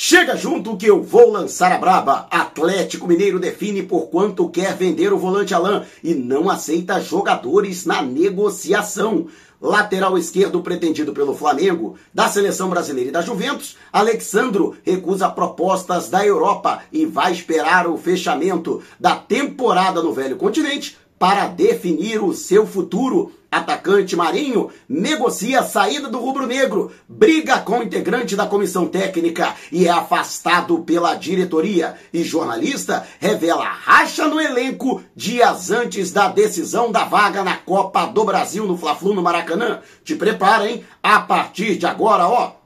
Chega junto que eu vou lançar a braba. Atlético Mineiro define por quanto quer vender o volante Alain e não aceita jogadores na negociação. Lateral esquerdo pretendido pelo Flamengo, da seleção brasileira e da Juventus, Alexandro recusa propostas da Europa e vai esperar o fechamento da temporada no Velho Continente para definir o seu futuro. Atacante Marinho negocia a saída do rubro-negro, briga com o integrante da comissão técnica e é afastado pela diretoria. E jornalista revela racha no elenco dias antes da decisão da vaga na Copa do Brasil no Fla-Flu no Maracanã. Te prepara, hein? A partir de agora, ó,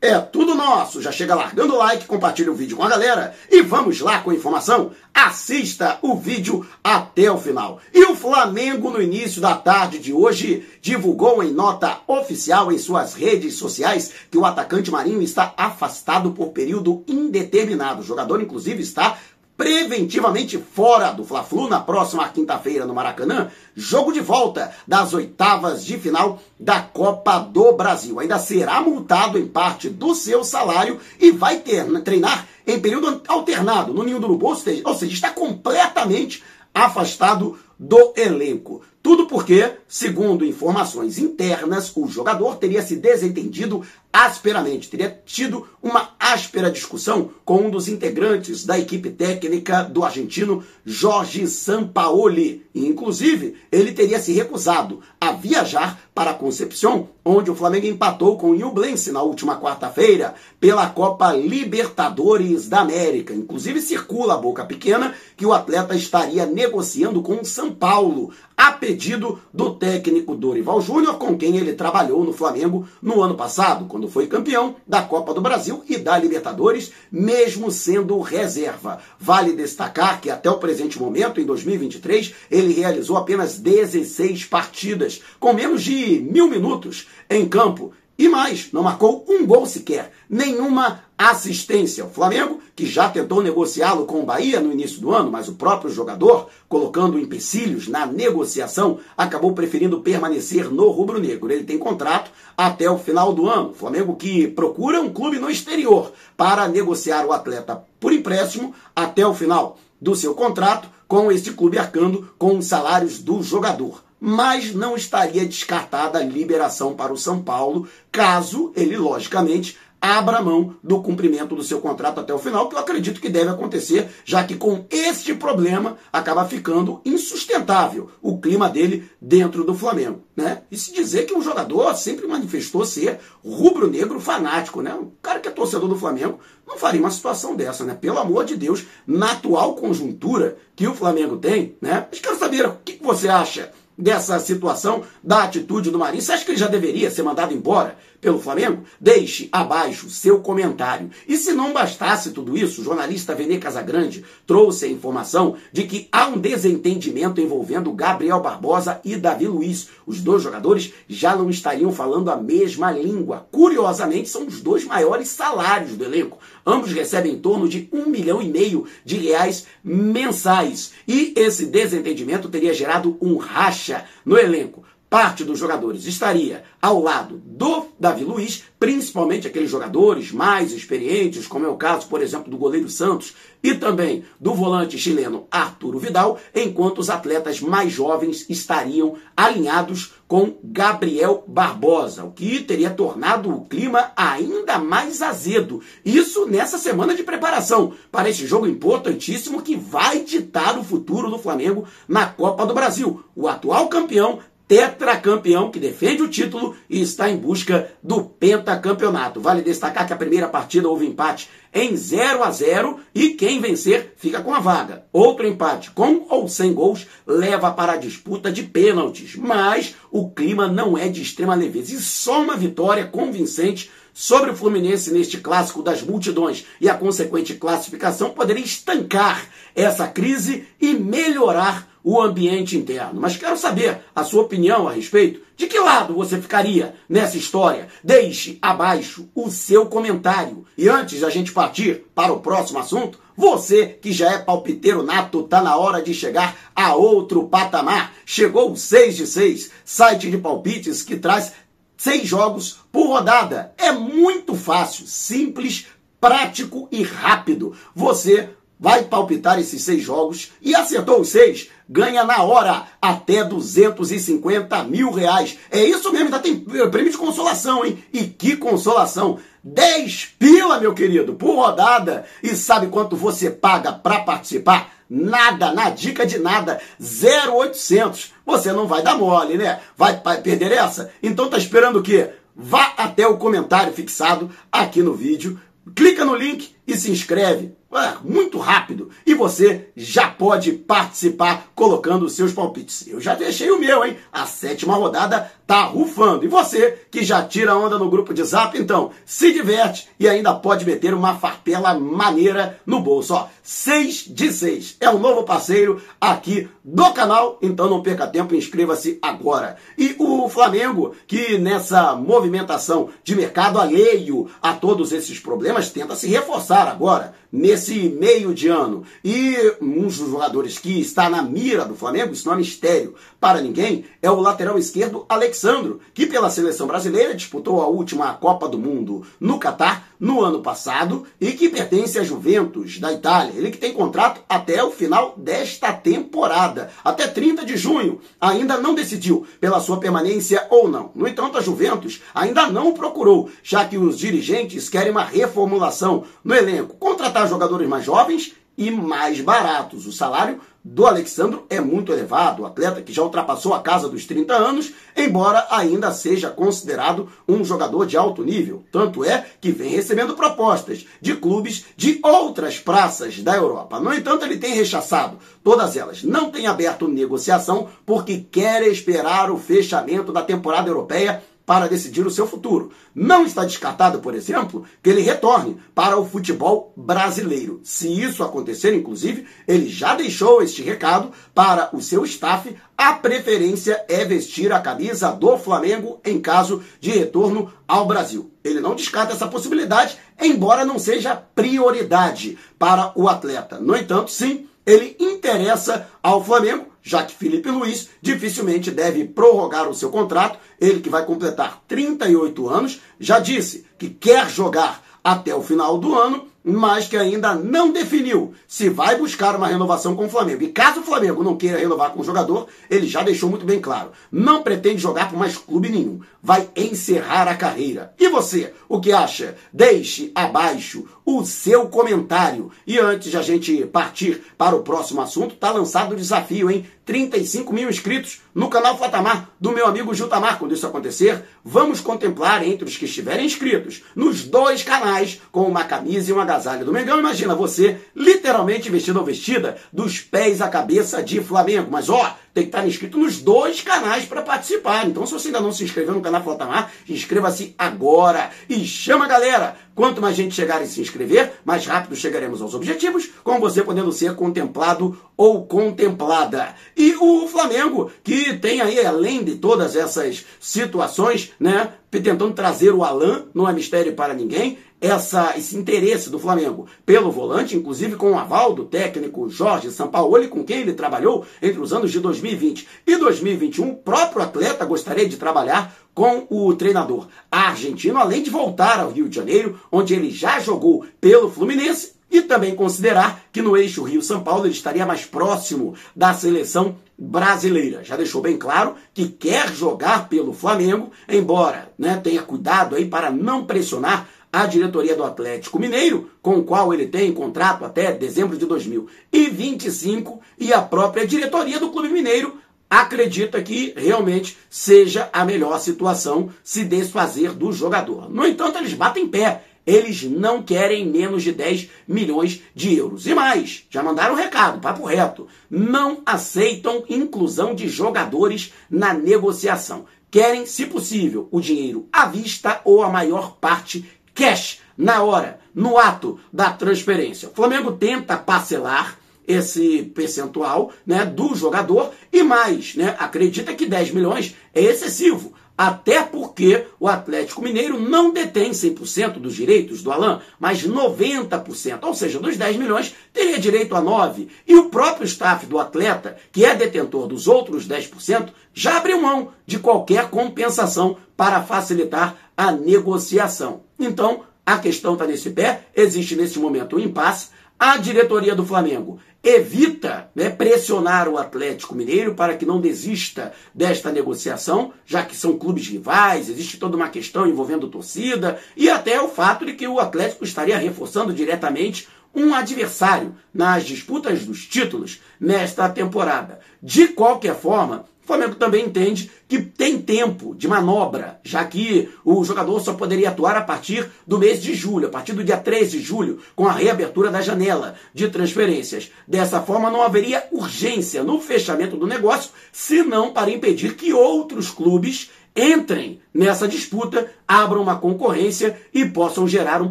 é tudo nosso. Já chega largando o like, compartilha o vídeo com a galera e vamos lá com a informação. Assista o vídeo até o final. E o Flamengo, no início da tarde de hoje, divulgou em nota oficial em suas redes sociais que o atacante Marinho está afastado por período indeterminado. O jogador, inclusive, está preventivamente fora do Fla-Flu na próxima quinta-feira no Maracanã, jogo de volta das oitavas de final da Copa do Brasil. Ainda será multado em parte do seu salário e vai ter, né, treinar em período alternado no Ninho do Urubu, ou seja, está completamente afastado do elenco. Tudo porque, segundo informações internas, o jogador teria se desentendido asperamente, teria tido uma áspera discussão com um dos integrantes da equipe técnica do argentino Jorge Sampaoli. E, inclusive, ele teria se recusado viajar para Concepción, onde o Flamengo empatou com o Nublense na última quarta-feira pela Copa Libertadores da América. Inclusive, circula a boca pequena que o atleta estaria negociando com o São Paulo a pedido do técnico Dorival Júnior, com quem ele trabalhou no Flamengo no ano passado, quando foi campeão da Copa do Brasil e da Libertadores, mesmo sendo reserva. Vale destacar que até o presente momento, em 2023, ele realizou apenas 16 partidas, com menos de mil minutos em campo e mais, não marcou um gol sequer, nenhuma assistência. O Flamengo, que já tentou negociá-lo com o Bahia no início do ano, mas o próprio jogador, colocando empecilhos na negociação, acabou preferindo permanecer no rubro-negro. Ele tem contrato até o final do ano. O Flamengo que procura um clube no exterior para negociar o atleta por empréstimo até o final do seu contrato, com este clube arcando com os salários do jogador mas não estaria descartada a liberação para o São Paulo, caso ele, logicamente, abra mão do cumprimento do seu contrato até o final, que eu acredito que deve acontecer, já que com este problema acaba ficando insustentável o clima dele dentro do Flamengo. Né? E se dizer que um jogador sempre manifestou ser rubro-negro fanático, né? Um cara que é torcedor do Flamengo não faria uma situação dessa, né? Pelo amor de Deus, na atual conjuntura que o Flamengo tem, né? Mas quero saber o que você acha dessa situação, da atitude do Marinho? Você acha que ele já deveria ser mandado embora pelo Flamengo? Deixe abaixo seu comentário. E se não bastasse tudo isso, o jornalista Vene Casagrande trouxe a informação de que há um desentendimento envolvendo Gabriel Barbosa e Davi Luiz. Os dois jogadores já não estariam falando a mesma língua. Curiosamente, são os dois maiores salários do elenco. Ambos recebem em torno de um milhão e meio de reais mensais. E esse desentendimento teria gerado um racha no elenco parte dos jogadores estaria ao lado do Davi Luiz, principalmente aqueles jogadores mais experientes, como é o caso, por exemplo, do goleiro Santos e também do volante chileno Arturo Vidal, enquanto os atletas mais jovens estariam alinhados com Gabriel Barbosa, o que teria tornado o clima ainda mais azedo. Isso nessa semana de preparação para esse jogo importantíssimo que vai ditar o futuro do Flamengo na Copa do Brasil. O atual campeão tetracampeão que defende o título e está em busca do pentacampeonato. Vale destacar que a primeira partida houve empate em 0 a 0 e quem vencer fica com a vaga. Outro empate com ou sem gols leva para a disputa de pênaltis, mas o clima não é de extrema leveza e só uma vitória convincente sobre o Fluminense neste clássico das multidões e a consequente classificação poderia estancar essa crise e melhorar o ambiente interno. Mas quero saber a sua opinião a respeito. De que lado você ficaria nessa história? Deixe abaixo o seu comentário. E antes da gente partir para o próximo assunto, você que já é palpiteiro nato, tá na hora de chegar a outro patamar. Chegou o 6 de 6, site de palpites que traz seis jogos por rodada. É muito fácil, simples, prático e rápido. Você vai palpitar esses seis jogos e acertou os seis, ganha na hora até 250 mil reais. É isso mesmo, ainda tem prêmio de consolação, hein? E que consolação! 10 pila, meu querido, por rodada. E sabe quanto você paga para participar? Nada, na dica de nada, 0,800. Você não vai dar mole, né? Vai, vai perder essa? Então tá esperando o quê? Vá até o comentário fixado aqui no vídeo, clica no link e se inscreve. Muito rápido. E você já pode participar colocando os seus palpites. Eu já deixei o meu, hein? A sétima rodada tá rufando. E você que já tira onda no grupo de zap, então se diverte e ainda pode meter uma farpela maneira no bolso. Ó, 6 de 6. É um novo parceiro aqui do canal, então não perca tempo, inscreva-se agora. E o Flamengo, que nessa movimentação de mercado alheio a todos esses problemas, tenta se reforçar agora nesse meio de ano. E um dos jogadores que está na mira do Flamengo, isso não é mistério para ninguém, é o lateral esquerdo Alexandro, que pela seleção brasileira disputou a última Copa do Mundo no Catar no ano passado e que pertence à Juventus da Itália. Ele que tem contrato até o final desta temporada, até 30 de junho. Ainda não decidiu pela sua permanência ou não. No entanto, a Juventus ainda não procurou, já que os dirigentes querem uma reformulação no elenco, contratar jogadores mais jovens e mais baratos. O salário do Alexandro é muito elevado, o atleta que já ultrapassou a casa dos 30 anos, embora ainda seja considerado um jogador de alto nível. Tanto é que vem recebendo propostas de clubes de outras praças da Europa. No entanto, ele tem rechaçado todas elas. Não tem aberto negociação porque quer esperar o fechamento da temporada europeia para decidir o seu futuro. Não está descartado, por exemplo, que ele retorne para o futebol brasileiro. Se isso acontecer, inclusive, ele já deixou este recado para o seu staff. A preferência é vestir a camisa do Flamengo em caso de retorno ao Brasil. Ele não descarta essa possibilidade, embora não seja prioridade para o atleta. No entanto, sim, ele interessa ao Flamengo já que Felipe Luiz dificilmente deve prorrogar o seu contrato, ele que vai completar 38 anos, já disse que quer jogar até o final do ano mas que ainda não definiu se vai buscar uma renovação com o Flamengo. E caso o Flamengo não queira renovar com o jogador, ele já deixou muito bem claro: não pretende jogar por mais clube nenhum. Vai encerrar a carreira. E você, o que acha? Deixe abaixo o seu comentário. E antes de a gente partir para o próximo assunto, tá lançado o desafio, hein? 35 mil inscritos no canal Fatamar do meu amigo Jutamar. Quando isso acontecer, vamos contemplar entre os que estiverem inscritos nos dois canais com uma camisa e uma agasalho do Mengão. Imagina você literalmente vestido ou vestida dos pés à cabeça de Flamengo. Mas ó, tem que estar inscrito nos dois canais para participar. Então, se você ainda não se inscreveu no canal Flotamar, inscreva-se agora e chama a galera. Quanto mais gente chegar e se inscrever, mais rápido chegaremos aos objetivos, com você podendo ser contemplado ou contemplada. E o Flamengo, que tem aí, além de todas essas situações, né, tentando trazer o Alan, não é mistério para ninguém, essa, esse interesse do Flamengo pelo volante, inclusive com o aval do técnico Jorge Sampaoli, com quem ele trabalhou entre os anos de 2020 e 2021, o próprio atleta gostaria de trabalhar com o treinador argentino, além de voltar ao Rio de Janeiro, onde ele já jogou pelo Fluminense, e também considerar que no eixo Rio-São Paulo ele estaria mais próximo da seleção brasileira. Já deixou bem claro que quer jogar pelo Flamengo, embora né, tenha cuidado aí para não pressionar a diretoria do Atlético Mineiro, com o qual ele tem contrato até dezembro de 2025, e a própria diretoria do Clube Mineiro acredita que realmente seja a melhor situação se desfazer do jogador. No entanto, eles batem pé. Eles não querem menos de 10 milhões de euros. E mais, já mandaram um recado, papo reto. Não aceitam inclusão de jogadores na negociação. Querem, se possível, o dinheiro à vista ou a maior parte cash, na hora, no ato da transferência. O Flamengo tenta parcelar esse percentual né, do jogador e mais, né, acredita que 10 milhões é excessivo. Até porque o Atlético Mineiro não detém 100% dos direitos do Alain, mas 90%, ou seja, dos 10 milhões, teria direito a 9. E o próprio staff do atleta, que é detentor dos outros 10%, já abriu mão de qualquer compensação para facilitar a negociação. Então, a questão está nesse pé, existe nesse momento um impasse. A diretoria do Flamengo evita né, pressionar o Atlético Mineiro para que não desista desta negociação, já que são clubes rivais, existe toda uma questão envolvendo torcida e até o fato de que o Atlético estaria reforçando diretamente um adversário nas disputas dos títulos nesta temporada. De qualquer forma, Flamengo também entende que tem tempo de manobra, já que o jogador só poderia atuar a partir do mês de julho, a partir do dia 13 de julho, com a reabertura da janela de transferências. Dessa forma, não haveria urgência no fechamento do negócio, senão para impedir que outros clubes entrem nessa disputa, abram uma concorrência e possam gerar um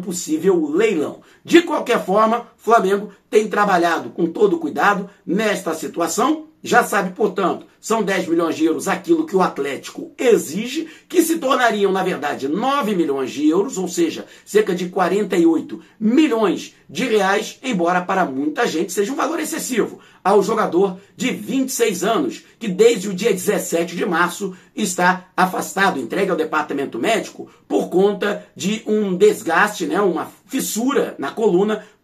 possível leilão. De qualquer forma, Flamengo tem trabalhado com todo cuidado nesta situação. Já sabe, portanto, são 10 milhões de euros aquilo que o Atlético exige, que se tornariam, na verdade, 9 milhões de euros, ou seja, cerca de 48 milhões de reais, embora para muita gente seja um valor excessivo ao jogador de 26 anos, que desde o dia 17 de março está afastado, entregue ao departamento médico por conta de um desgaste, né, uma fissura na coluna